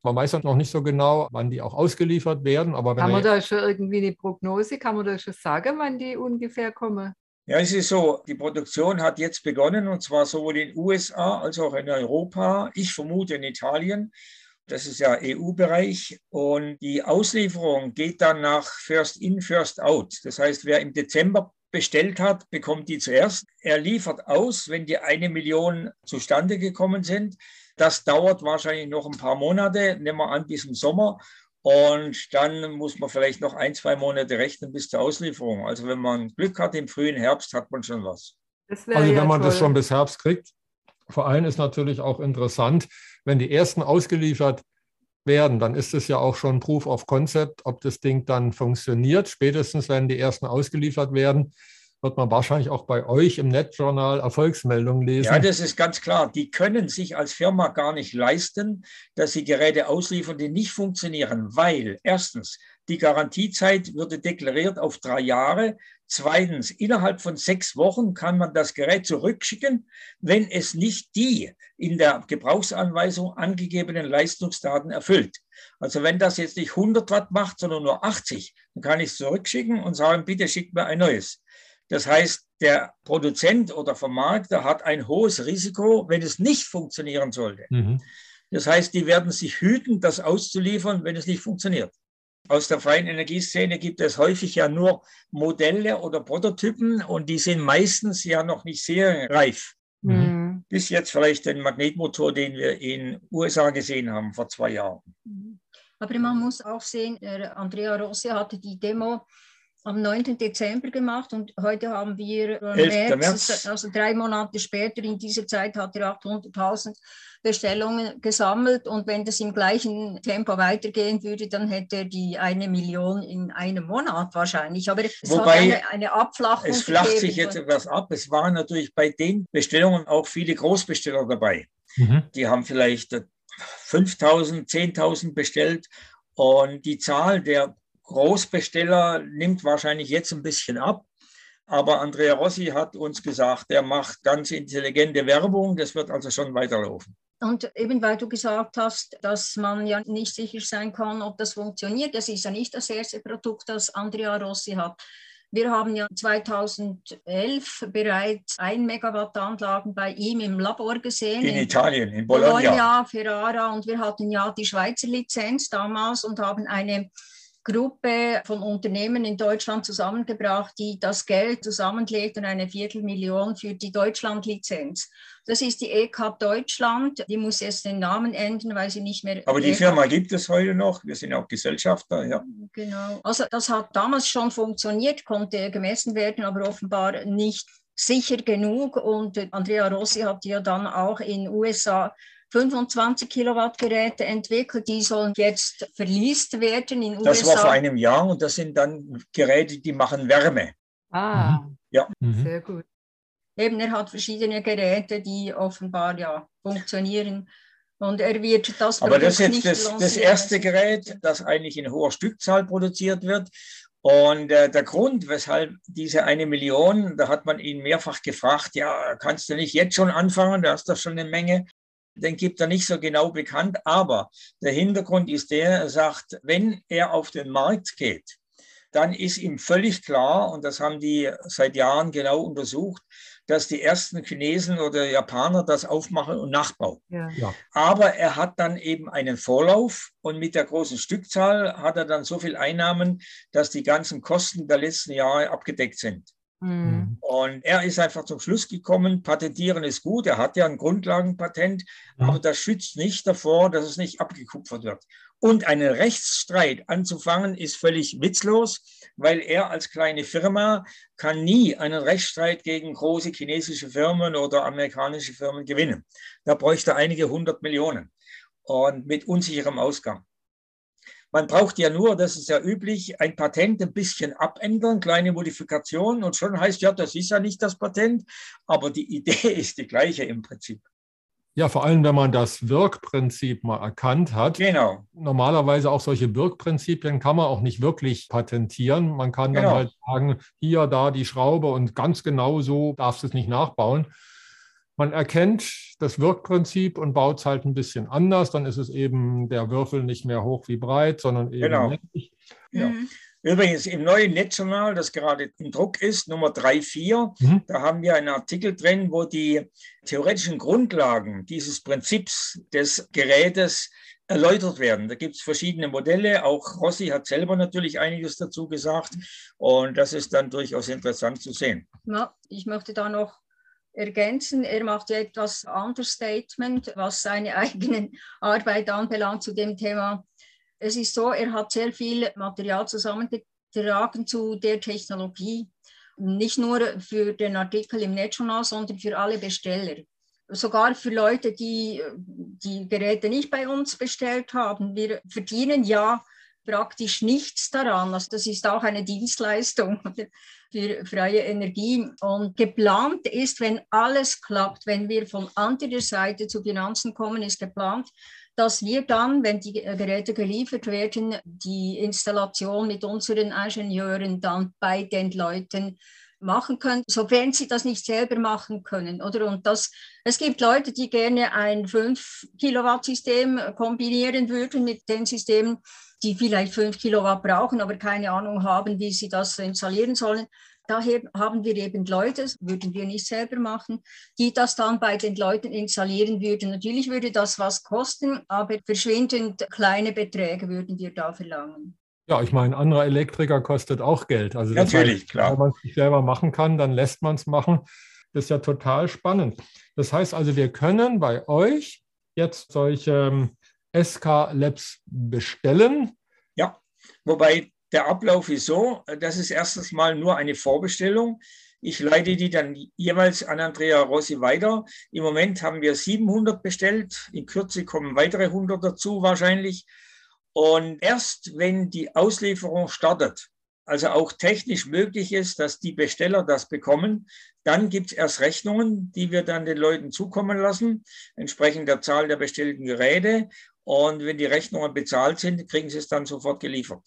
Man weiß noch nicht so genau, wann die auch ausgeliefert werden. Aber kann man da schon irgendwie eine Prognose, kann man da schon sagen, wann die ungefähr kommen? Ja, es ist so, die Produktion hat jetzt begonnen und zwar sowohl in den USA als auch in Europa. Ich vermute in Italien. Das ist ja EU-Bereich. Und die Auslieferung geht dann nach First in, First out. Das heißt, wer im Dezember bestellt hat, bekommt die zuerst. Er liefert aus, wenn die eine Million zustande gekommen sind. Das dauert wahrscheinlich noch ein paar Monate, nehmen wir an bis im Sommer. Und dann muss man vielleicht noch ein, zwei Monate rechnen bis zur Auslieferung. Also wenn man Glück hat im frühen Herbst, hat man schon was. Also wenn ja man toll. das schon bis Herbst kriegt. Vor allem ist natürlich auch interessant, wenn die ersten ausgeliefert werden, dann ist es ja auch schon Proof of Concept, ob das Ding dann funktioniert. Spätestens, wenn die ersten ausgeliefert werden, wird man wahrscheinlich auch bei euch im Netjournal Erfolgsmeldungen lesen. Ja, das ist ganz klar. Die können sich als Firma gar nicht leisten, dass sie Geräte ausliefern, die nicht funktionieren, weil erstens die Garantiezeit würde deklariert auf drei Jahre. Zweitens, innerhalb von sechs Wochen kann man das Gerät zurückschicken, wenn es nicht die in der Gebrauchsanweisung angegebenen Leistungsdaten erfüllt. Also wenn das jetzt nicht 100 Watt macht, sondern nur 80, dann kann ich es zurückschicken und sagen, bitte schickt mir ein neues. Das heißt, der Produzent oder Vermarkter hat ein hohes Risiko, wenn es nicht funktionieren sollte. Mhm. Das heißt, die werden sich hüten, das auszuliefern, wenn es nicht funktioniert. Aus der freien Energieszene gibt es häufig ja nur Modelle oder Prototypen und die sind meistens ja noch nicht sehr reif. Mhm. Bis jetzt vielleicht den Magnetmotor, den wir in USA gesehen haben vor zwei Jahren. Aber man muss auch sehen, Andrea Rossi hatte die Demo am 9. Dezember gemacht und heute haben wir März, März, also drei Monate später, in dieser Zeit hat er 800.000 Bestellungen gesammelt und wenn das im gleichen Tempo weitergehen würde, dann hätte er die eine Million in einem Monat wahrscheinlich. Aber es Wobei, hat eine, eine Abflachung. Es flacht sich jetzt etwas ab. Es waren natürlich bei den Bestellungen auch viele Großbesteller dabei. Mhm. Die haben vielleicht 5.000, 10.000 bestellt und die Zahl der Großbesteller nimmt wahrscheinlich jetzt ein bisschen ab. Aber Andrea Rossi hat uns gesagt, er macht ganz intelligente Werbung. Das wird also schon weiterlaufen. Und eben weil du gesagt hast, dass man ja nicht sicher sein kann, ob das funktioniert, das ist ja nicht das erste Produkt, das Andrea Rossi hat. Wir haben ja 2011 bereits ein Megawatt Anlagen bei ihm im Labor gesehen. In, in Italien, in Bologna. Bologna, Ferrara. Und wir hatten ja die Schweizer Lizenz damals und haben eine Gruppe von Unternehmen in Deutschland zusammengebracht, die das Geld zusammenlegt und eine Viertelmillion für die Deutschlandlizenz. Das ist die ECAP Deutschland. Die muss jetzt den Namen ändern, weil sie nicht mehr. Aber die Firma gibt es heute noch. Wir sind auch Gesellschafter, ja. Genau. Also das hat damals schon funktioniert, konnte gemessen werden, aber offenbar nicht sicher genug. Und Andrea Rossi hat ja dann auch in USA 25 Kilowatt Geräte entwickelt, die sollen jetzt verliest werden in das USA. Das war vor einem Jahr und das sind dann Geräte, die machen Wärme. Ah, ja. Mhm. sehr gut. Eben, er hat verschiedene Geräte, die offenbar ja funktionieren. Und er wird das Aber das ist jetzt das, das erste Gerät, das eigentlich in hoher Stückzahl produziert wird. Und äh, der Grund, weshalb diese eine Million, da hat man ihn mehrfach gefragt, ja, kannst du nicht jetzt schon anfangen, da hast du schon eine Menge den gibt er nicht so genau bekannt, aber der Hintergrund ist der, er sagt, wenn er auf den Markt geht, dann ist ihm völlig klar, und das haben die seit Jahren genau untersucht, dass die ersten Chinesen oder Japaner das aufmachen und nachbauen. Ja. Ja. Aber er hat dann eben einen Vorlauf und mit der großen Stückzahl hat er dann so viel Einnahmen, dass die ganzen Kosten der letzten Jahre abgedeckt sind. Mhm. Und er ist einfach zum Schluss gekommen, patentieren ist gut, er hat ja ein Grundlagenpatent, mhm. aber das schützt nicht davor, dass es nicht abgekupfert wird. Und einen Rechtsstreit anzufangen, ist völlig witzlos, weil er als kleine Firma kann nie einen Rechtsstreit gegen große chinesische Firmen oder amerikanische Firmen gewinnen. Da bräuchte einige hundert Millionen und mit unsicherem Ausgang. Man braucht ja nur, das ist ja üblich, ein Patent ein bisschen abändern, kleine Modifikationen und schon heißt ja, das ist ja nicht das Patent, aber die Idee [LAUGHS] ist die gleiche im Prinzip. Ja, vor allem, wenn man das Wirkprinzip mal erkannt hat. Genau. Normalerweise auch solche Wirkprinzipien kann man auch nicht wirklich patentieren. Man kann dann genau. halt sagen, hier, da die Schraube und ganz genau so darfst du es nicht nachbauen. Man erkennt das Wirkprinzip und baut es halt ein bisschen anders. Dann ist es eben der Würfel nicht mehr hoch wie breit, sondern eben genau. Ja. Mhm. Übrigens im neuen Netzjournal, das gerade im Druck ist, Nummer 3.4, mhm. da haben wir einen Artikel drin, wo die theoretischen Grundlagen dieses Prinzips des Gerätes erläutert werden. Da gibt es verschiedene Modelle. Auch Rossi hat selber natürlich einiges dazu gesagt. Und das ist dann durchaus interessant zu sehen. Ja, ich möchte da noch ergänzen. Er macht etwas Understatement, was seine [LAUGHS] eigene Arbeit anbelangt zu dem Thema es ist so, er hat sehr viel Material zusammengetragen zu der Technologie, nicht nur für den Artikel im Netjournal, sondern für alle Besteller. Sogar für Leute, die die Geräte nicht bei uns bestellt haben. Wir verdienen ja praktisch nichts daran. Also das ist auch eine Dienstleistung [LAUGHS] für freie Energie. Und geplant ist, wenn alles klappt, wenn wir von anderer Seite zu Finanzen kommen, ist geplant, dass wir dann, wenn die Geräte geliefert werden, die Installation mit unseren Ingenieuren dann bei den Leuten machen können, sofern sie das nicht selber machen können. Oder? Und das, es gibt Leute, die gerne ein 5-Kilowatt-System kombinieren würden mit den Systemen, die vielleicht 5 Kilowatt brauchen, aber keine Ahnung haben, wie sie das installieren sollen. Daher haben wir eben Leute, das würden wir nicht selber machen, die das dann bei den Leuten installieren würden. Natürlich würde das was kosten, aber verschwindend kleine Beträge würden wir da verlangen. Ja, ich meine, ein anderer Elektriker kostet auch Geld. Also Natürlich, heißt, klar. Wenn man es nicht selber machen kann, dann lässt man es machen. Das ist ja total spannend. Das heißt also, wir können bei euch jetzt solche ähm, SK Labs bestellen. Ja, wobei der Ablauf ist so, das ist erstens mal nur eine Vorbestellung. Ich leite die dann jeweils an Andrea Rossi weiter. Im Moment haben wir 700 bestellt. In Kürze kommen weitere 100 dazu wahrscheinlich. Und erst wenn die Auslieferung startet, also auch technisch möglich ist, dass die Besteller das bekommen, dann gibt es erst Rechnungen, die wir dann den Leuten zukommen lassen, entsprechend der Zahl der bestellten Geräte. Und wenn die Rechnungen bezahlt sind, kriegen sie es dann sofort geliefert.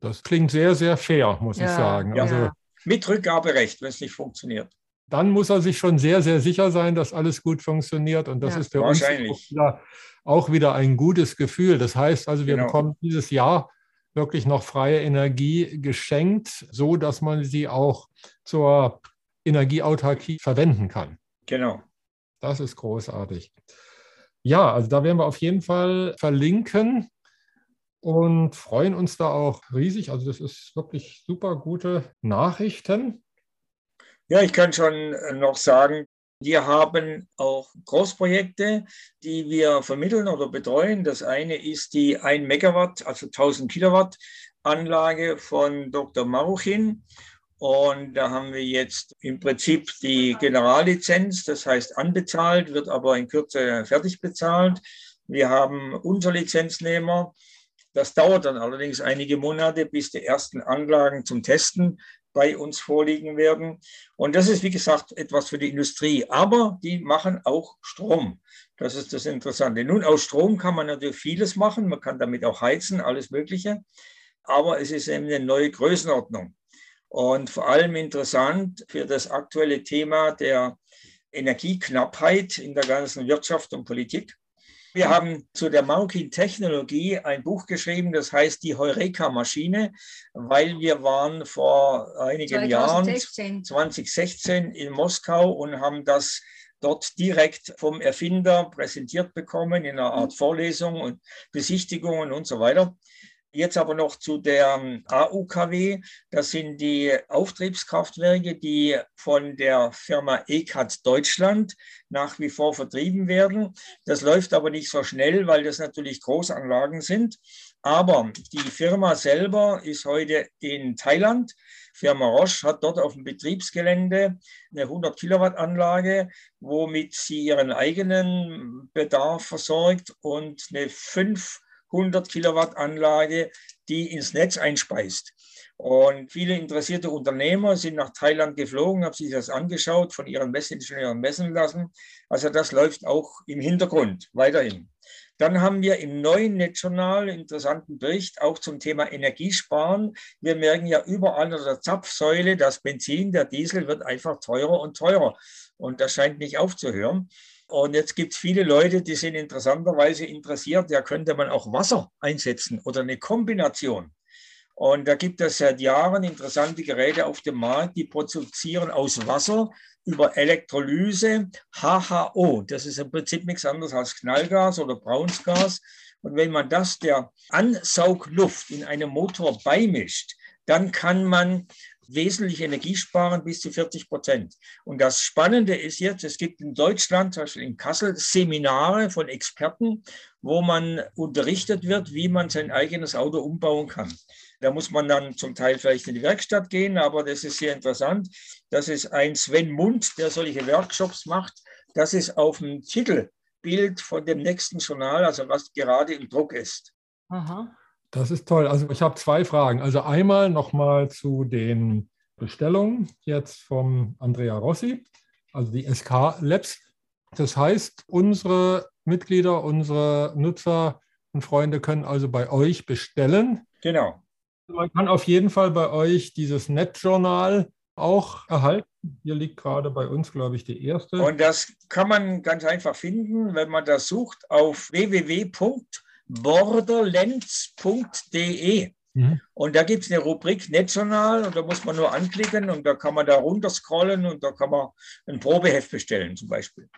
Das klingt sehr, sehr fair, muss ja, ich sagen. Ja. Also, Mit Rückgaberecht, wenn es nicht funktioniert. Dann muss er sich schon sehr, sehr sicher sein, dass alles gut funktioniert. Und das ja, ist für uns auch wieder, auch wieder, ein gutes Gefühl. Das heißt also, wir genau. bekommen dieses Jahr wirklich noch freie Energie geschenkt, so dass man sie auch zur Energieautarkie verwenden kann. Genau. Das ist großartig. Ja, also da werden wir auf jeden Fall verlinken und freuen uns da auch riesig. Also das ist wirklich super gute Nachrichten. Ja, ich kann schon noch sagen, wir haben auch Großprojekte, die wir vermitteln oder betreuen. Das eine ist die 1 Megawatt, also 1000 Kilowatt Anlage von Dr. Maruchin. Und da haben wir jetzt im Prinzip die Generallizenz, das heißt anbezahlt, wird aber in Kürze fertig bezahlt. Wir haben Unterlizenznehmer, das dauert dann allerdings einige Monate, bis die ersten Anlagen zum Testen bei uns vorliegen werden. Und das ist, wie gesagt, etwas für die Industrie. Aber die machen auch Strom. Das ist das Interessante. Nun, aus Strom kann man natürlich vieles machen. Man kann damit auch heizen, alles Mögliche. Aber es ist eben eine neue Größenordnung. Und vor allem interessant für das aktuelle Thema der Energieknappheit in der ganzen Wirtschaft und Politik. Wir haben zu der Maukin-Technologie ein Buch geschrieben, das heißt die Heureka-Maschine, weil wir waren vor einigen 2016. Jahren, 2016, in Moskau und haben das dort direkt vom Erfinder präsentiert bekommen in einer Art. Vorlesung und Besichtigungen und so weiter. Jetzt aber noch zu der ähm, AUKW. Das sind die Auftriebskraftwerke, die von der Firma ECAT Deutschland nach wie vor vertrieben werden. Das läuft aber nicht so schnell, weil das natürlich Großanlagen sind. Aber die Firma selber ist heute in Thailand. Firma Roche hat dort auf dem Betriebsgelände eine 100 Kilowatt Anlage, womit sie ihren eigenen Bedarf versorgt und eine 5 100 Kilowatt Anlage, die ins Netz einspeist. Und viele interessierte Unternehmer sind nach Thailand geflogen, haben sich das angeschaut, von ihren Messingenieuren messen lassen. Also das läuft auch im Hintergrund weiterhin. Dann haben wir im neuen Netzjournal einen interessanten Bericht auch zum Thema Energiesparen. Wir merken ja überall an der Zapfsäule, das Benzin, der Diesel wird einfach teurer und teurer. Und das scheint nicht aufzuhören. Und jetzt gibt es viele Leute, die sind interessanterweise interessiert, ja könnte man auch Wasser einsetzen oder eine Kombination. Und da gibt es seit Jahren interessante Geräte auf dem Markt, die produzieren aus Wasser über Elektrolyse HHO. Das ist im Prinzip nichts anderes als Knallgas oder Braunsgas. Und wenn man das der Ansaugluft in einem Motor beimischt, dann kann man wesentlich Energie sparen, bis zu 40 Prozent. Und das Spannende ist jetzt, es gibt in Deutschland, zum Beispiel in Kassel, Seminare von Experten, wo man unterrichtet wird, wie man sein eigenes Auto umbauen kann. Da muss man dann zum Teil vielleicht in die Werkstatt gehen, aber das ist sehr interessant. Das ist ein Sven Mund, der solche Workshops macht. Das ist auf dem Titelbild von dem nächsten Journal, also was gerade im Druck ist. Aha. Das ist toll. Also ich habe zwei Fragen. Also einmal nochmal zu den Bestellungen jetzt vom Andrea Rossi, also die SK Labs. Das heißt, unsere Mitglieder, unsere Nutzer und Freunde können also bei euch bestellen. Genau. Man kann auf jeden Fall bei euch dieses Netjournal auch erhalten. Hier liegt gerade bei uns, glaube ich, die erste. Und das kann man ganz einfach finden, wenn man das sucht auf www borderlands.de. Mhm. Und da gibt es eine Rubrik National und da muss man nur anklicken und da kann man da runterscrollen und da kann man ein Probeheft bestellen zum Beispiel.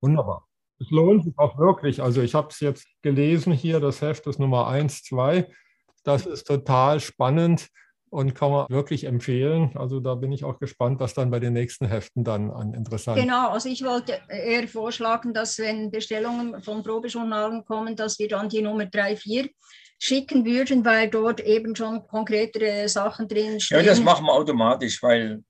Wunderbar. Es lohnt sich auch wirklich. Also ich habe es jetzt gelesen hier, das Heft ist Nummer 1, 2. Das ist total spannend und kann man wirklich empfehlen. Also da bin ich auch gespannt, was dann bei den nächsten Heften dann an interessant. Genau, also ich wollte eher vorschlagen, dass wenn Bestellungen von Probejournalen kommen, dass wir dann die Nummer 3, 4 schicken würden, weil dort eben schon konkretere Sachen drin stehen. Ja, das machen wir automatisch, weil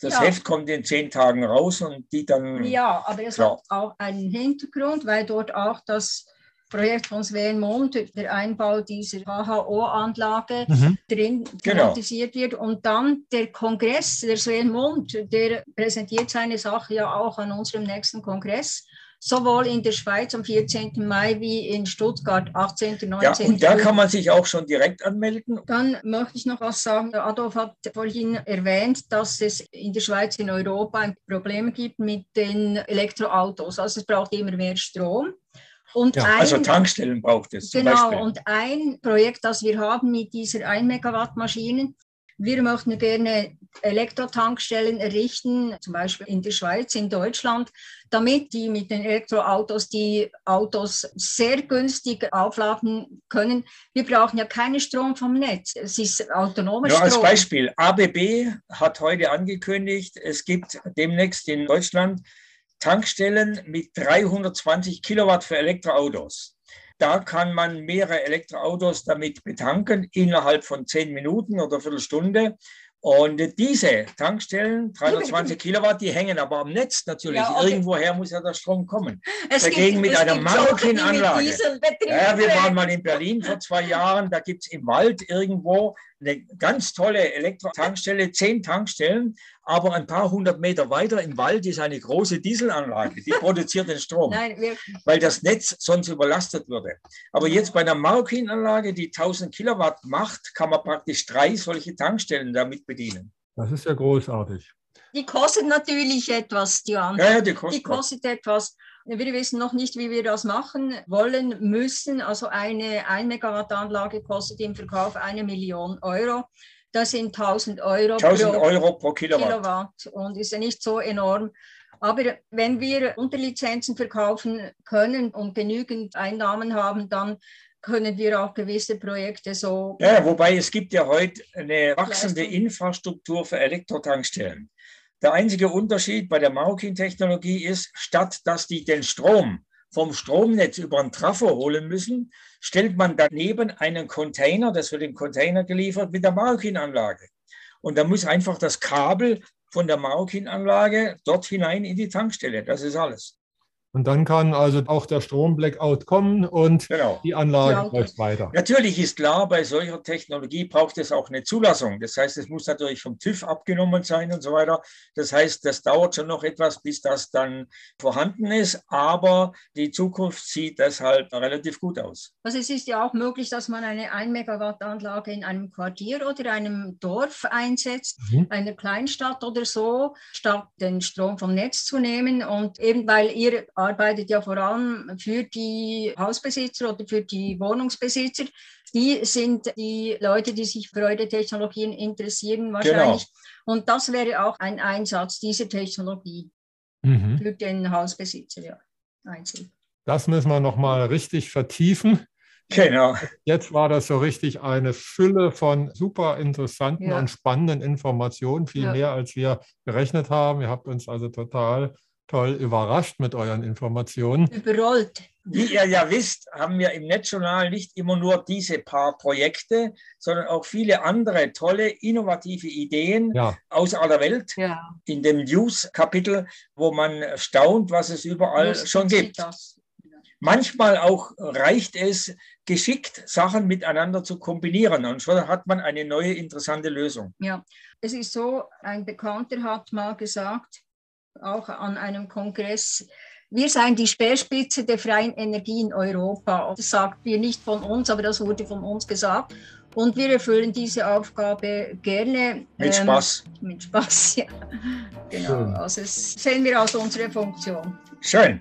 das ja. Heft kommt in zehn Tagen raus und die dann. Ja, aber es klar. hat auch einen Hintergrund, weil dort auch das Projekt von Sven Mond, der Einbau dieser HHO-Anlage mhm. drin genau. thematisiert wird. Und dann der Kongress, der Sven Mond, der präsentiert seine Sache ja auch an unserem nächsten Kongress sowohl in der Schweiz am 14. Mai wie in Stuttgart 18. 19. Ja, und da kann man sich auch schon direkt anmelden. Dann möchte ich noch was sagen. Adolf hat vorhin erwähnt, dass es in der Schweiz, in Europa ein Problem gibt mit den Elektroautos. Also es braucht immer mehr Strom. Und ja, ein, also Tankstellen braucht es. Genau, und ein Projekt, das wir haben mit dieser 1 Megawatt Maschinen, wir möchten gerne Elektrotankstellen errichten, zum Beispiel in der Schweiz, in Deutschland, damit die mit den Elektroautos die Autos sehr günstig aufladen können. Wir brauchen ja keinen Strom vom Netz. Es ist autonomer Nur Strom. Als Beispiel, ABB hat heute angekündigt, es gibt demnächst in Deutschland Tankstellen mit 320 Kilowatt für Elektroautos. Da kann man mehrere Elektroautos damit betanken innerhalb von zehn Minuten oder Viertelstunde. Und diese Tankstellen, 320 [LAUGHS] Kilowatt, die hängen aber am Netz natürlich. Ja, okay. Irgendwoher muss ja der Strom kommen. Es Dagegen gibt, mit einer Marokin-Anlage. Ja, wir waren mal in Berlin vor zwei Jahren. Da gibt es im Wald irgendwo eine ganz tolle Elektrotankstelle, zehn Tankstellen. Aber ein paar hundert Meter weiter im Wald ist eine große Dieselanlage, die [LAUGHS] produziert den Strom, Nein, weil das Netz sonst überlastet würde. Aber jetzt bei einer Marokin-Anlage, die 1000 Kilowatt macht, kann man praktisch drei solche Tankstellen damit bedienen. Das ist ja großartig. Die kostet natürlich etwas, die andere. Ja, ja, die kostet, die kostet etwas. Wir wissen noch nicht, wie wir das machen wollen müssen. Also eine 1 Megawatt Anlage kostet im Verkauf eine Million Euro. Das sind 1000 Euro, 1000 pro, Euro pro Kilowatt. Kilowatt und ist ja nicht so enorm. Aber wenn wir Unterlizenzen verkaufen können und genügend Einnahmen haben, dann können wir auch gewisse Projekte so. Ja, wobei es gibt ja heute eine wachsende Infrastruktur für Elektrotankstellen. Der einzige Unterschied bei der Maukin-Technologie ist, statt dass die den Strom vom Stromnetz über ein Trafo holen müssen, stellt man daneben einen Container, das wird im Container geliefert, mit der Maukin-Anlage. Und da muss einfach das Kabel von der Maukin-Anlage dort hinein in die Tankstelle. Das ist alles. Und dann kann also auch der Strom-Blackout kommen und genau. die Anlage ja, läuft weiter. Natürlich ist klar, bei solcher Technologie braucht es auch eine Zulassung. Das heißt, es muss natürlich vom TÜV abgenommen sein und so weiter. Das heißt, das dauert schon noch etwas, bis das dann vorhanden ist. Aber die Zukunft sieht deshalb relativ gut aus. Also es ist ja auch möglich, dass man eine 1 Megawatt Anlage in einem Quartier oder einem Dorf einsetzt, mhm. einer Kleinstadt oder so, statt den Strom vom Netz zu nehmen. Und eben weil ihr arbeitet ja vor allem für die Hausbesitzer oder für die Wohnungsbesitzer. Die sind die Leute, die sich für eure Technologien interessieren wahrscheinlich. Genau. Und das wäre auch ein Einsatz dieser Technologie mhm. für den Hausbesitzer, ja, einzeln. Das müssen wir nochmal richtig vertiefen. Genau. Jetzt war das so richtig eine Fülle von super interessanten ja. und spannenden Informationen, viel ja. mehr als wir gerechnet haben. Ihr habt uns also total toll überrascht mit euren Informationen. Überrollt. Wie ihr ja wisst, haben wir im Netzjournal nicht immer nur diese paar Projekte, sondern auch viele andere tolle, innovative Ideen ja. aus aller Welt ja. in dem News-Kapitel, wo man staunt, was es überall Lustig schon gibt. Manchmal auch reicht es, geschickt Sachen miteinander zu kombinieren und schon hat man eine neue interessante Lösung. Ja, es ist so, ein Bekannter hat mal gesagt, auch an einem Kongress. Wir seien die Speerspitze der freien Energie in Europa. Das sagt wir nicht von uns, aber das wurde von uns gesagt. Und wir erfüllen diese Aufgabe gerne. Mit ähm, Spaß. Mit Spaß, [LAUGHS] ja. Genau. Also das sehen wir als unsere Funktion. Schön.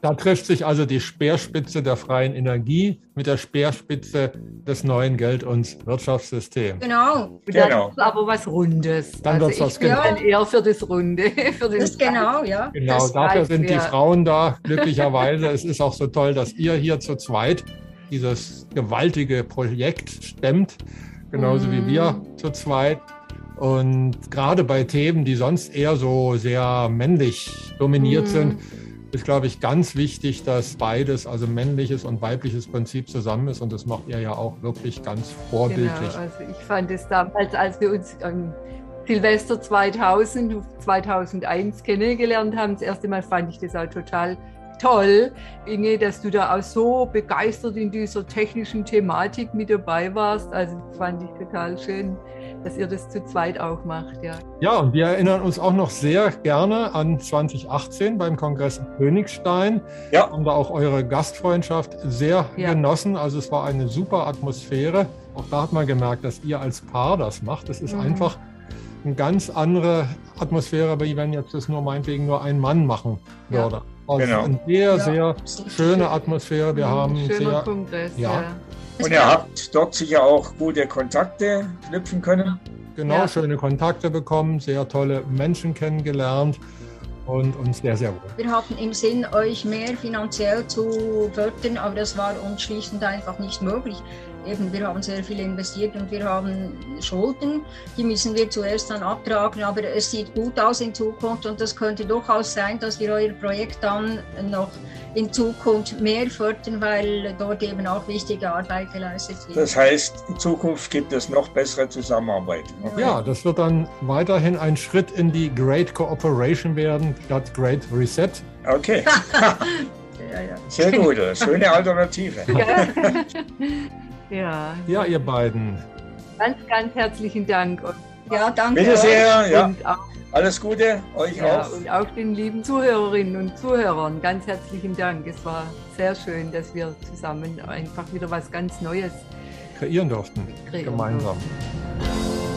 Da trifft sich also die Speerspitze der freien Energie mit der Speerspitze des neuen Geld- und Wirtschaftssystems. Genau. genau. aber was Rundes. Dann also wird was genau. bin eher für das Runde. [LAUGHS] Für das genau, ja. Genau, das dafür sind die Frauen da, glücklicherweise. es ist auch so toll, dass ihr hier zu zweit dieses gewaltige Projekt stemmt, genauso mm. wie wir mhm. zu zweit. Und gerade bei Themen, die sonst eher so sehr männlich dominiert mm. sind, ist, glaube ich, ganz wichtig, dass beides, also männliches und weibliches Prinzip zusammen ist. Und das macht ihr ja auch wirklich ganz vorbildlich. Genau, also ich fand es damals, als wir uns ähm, Silvester 2000, 2001 kennengelernt haben, das erste Mal fand ich das auch total toll, Inge, dass du da auch so begeistert in dieser technischen Thematik mit dabei warst. Also fand ich total schön, dass ihr das zu zweit auch macht. Ja, ja und wir erinnern uns auch noch sehr gerne an 2018 beim Kongress in Königstein. Ja. Haben da auch eure Gastfreundschaft sehr ja. genossen. Also es war eine super Atmosphäre. Auch da hat man gemerkt, dass ihr als Paar das macht. Es ist mhm. einfach eine ganz andere Atmosphäre, wie wenn jetzt das nur meinetwegen nur ein Mann machen würde. Ja. Also genau. eine sehr, ja, sehr schöne Atmosphäre. Wir haben sehr, Kongress, ja. Und ihr habt dort sicher auch gute Kontakte knüpfen können. Genau, ja. schöne Kontakte bekommen, sehr tolle Menschen kennengelernt und uns sehr, sehr wohl. Wir hatten im Sinn, euch mehr finanziell zu fördern, aber das war uns schlicht und einfach nicht möglich eben, wir haben sehr viel investiert und wir haben Schulden, die müssen wir zuerst dann abtragen, aber es sieht gut aus in Zukunft und es könnte durchaus sein, dass wir euer Projekt dann noch in Zukunft mehr fördern, weil dort eben auch wichtige Arbeit geleistet wird. Das heißt, in Zukunft gibt es noch bessere Zusammenarbeit. Okay. Ja, das wird dann weiterhin ein Schritt in die Great Cooperation werden, statt Great Reset. Okay. [LAUGHS] ja, ja. Sehr gut, schöne Alternative. Ja. [LAUGHS] [LAUGHS] Ja, ihr beiden. Ganz, ganz herzlichen Dank. Und ja, danke. Bitte sehr. Ja. Alles Gute, euch ja, auch. Und auch den lieben Zuhörerinnen und Zuhörern ganz herzlichen Dank. Es war sehr schön, dass wir zusammen einfach wieder was ganz Neues kreieren durften. Kreieren gemeinsam. Durften.